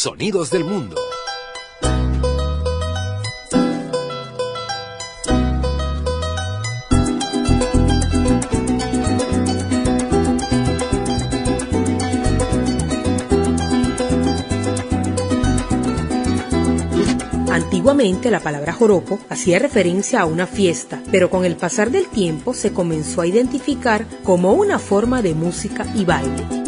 Sonidos del Mundo. Antiguamente la palabra joropo hacía referencia a una fiesta, pero con el pasar del tiempo se comenzó a identificar como una forma de música y baile.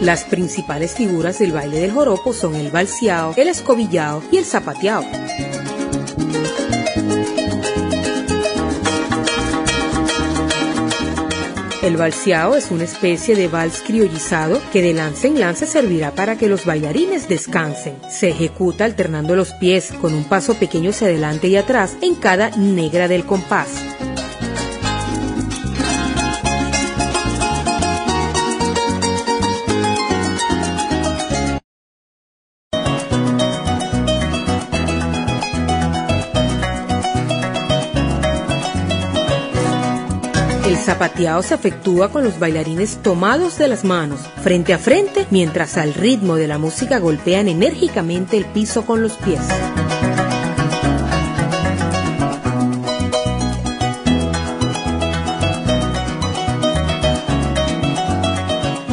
Las principales figuras del baile del joropo son el balseado, el escobillado y el zapateado. El balseado es una especie de vals criollizado que de lance en lance servirá para que los bailarines descansen. Se ejecuta alternando los pies con un paso pequeño hacia adelante y atrás en cada negra del compás. Zapateado se efectúa con los bailarines tomados de las manos, frente a frente, mientras al ritmo de la música golpean enérgicamente el piso con los pies.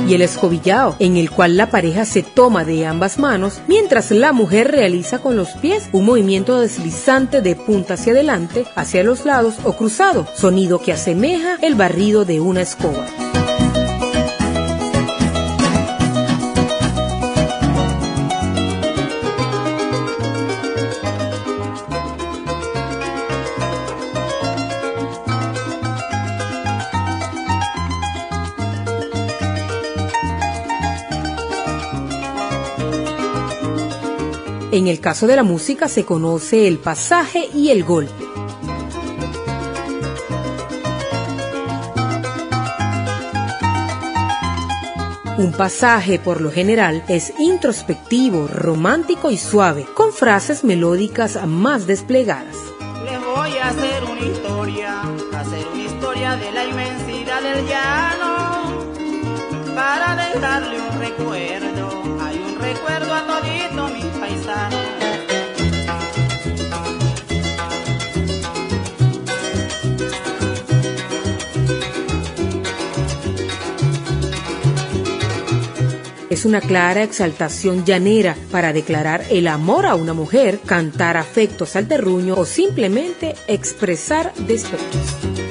Y el escobillado, en el cual la pareja se toma de ambas manos, mientras la mujer realiza con los pies un movimiento deslizante de punta hacia adelante, hacia los lados o cruzado, sonido que asemeja el barrido de una escoba. En el caso de la música se conoce el pasaje y el golpe. Un pasaje, por lo general, es introspectivo, romántico y suave, con frases melódicas más desplegadas. Les voy a hacer una historia, hacer una historia de la inmensidad del llano, para dejarle un recuerdo, hay un recuerdo a todito Es una clara exaltación llanera para declarar el amor a una mujer, cantar afectos al terruño o simplemente expresar despechos.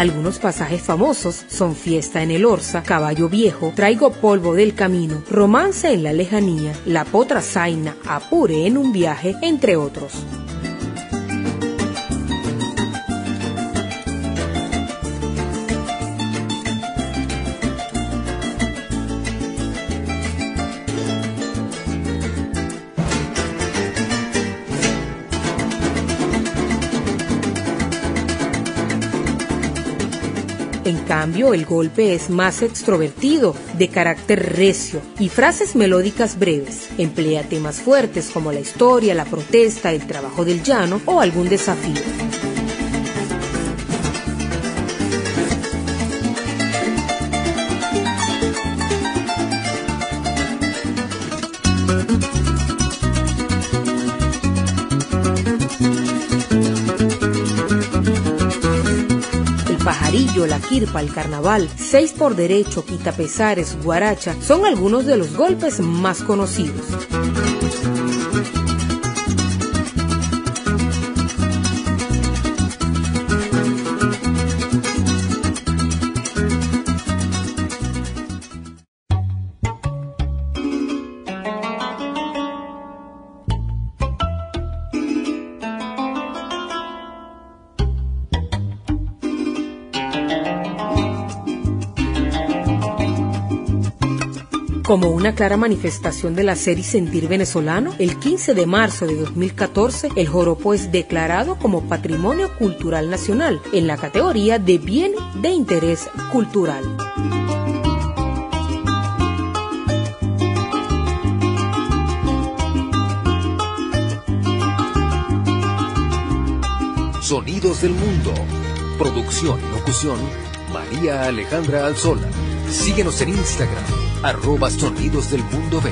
Algunos pasajes famosos son Fiesta en el Orza, Caballo Viejo, Traigo Polvo del Camino, Romance en la Lejanía, La Potra Zaina, Apure en un viaje, entre otros. En cambio, el golpe es más extrovertido, de carácter recio y frases melódicas breves. Emplea temas fuertes como la historia, la protesta, el trabajo del llano o algún desafío. La quirpa, el carnaval, seis por derecho, quita pesares, guaracha, son algunos de los golpes más conocidos. Como una clara manifestación del hacer y sentir venezolano, el 15 de marzo de 2014 el joropo es declarado como Patrimonio Cultural Nacional en la categoría de Bien de Interés Cultural. Sonidos del Mundo. Producción y locución, María Alejandra Alzola. Síguenos en Instagram, arroba Sonidos del Mundo B.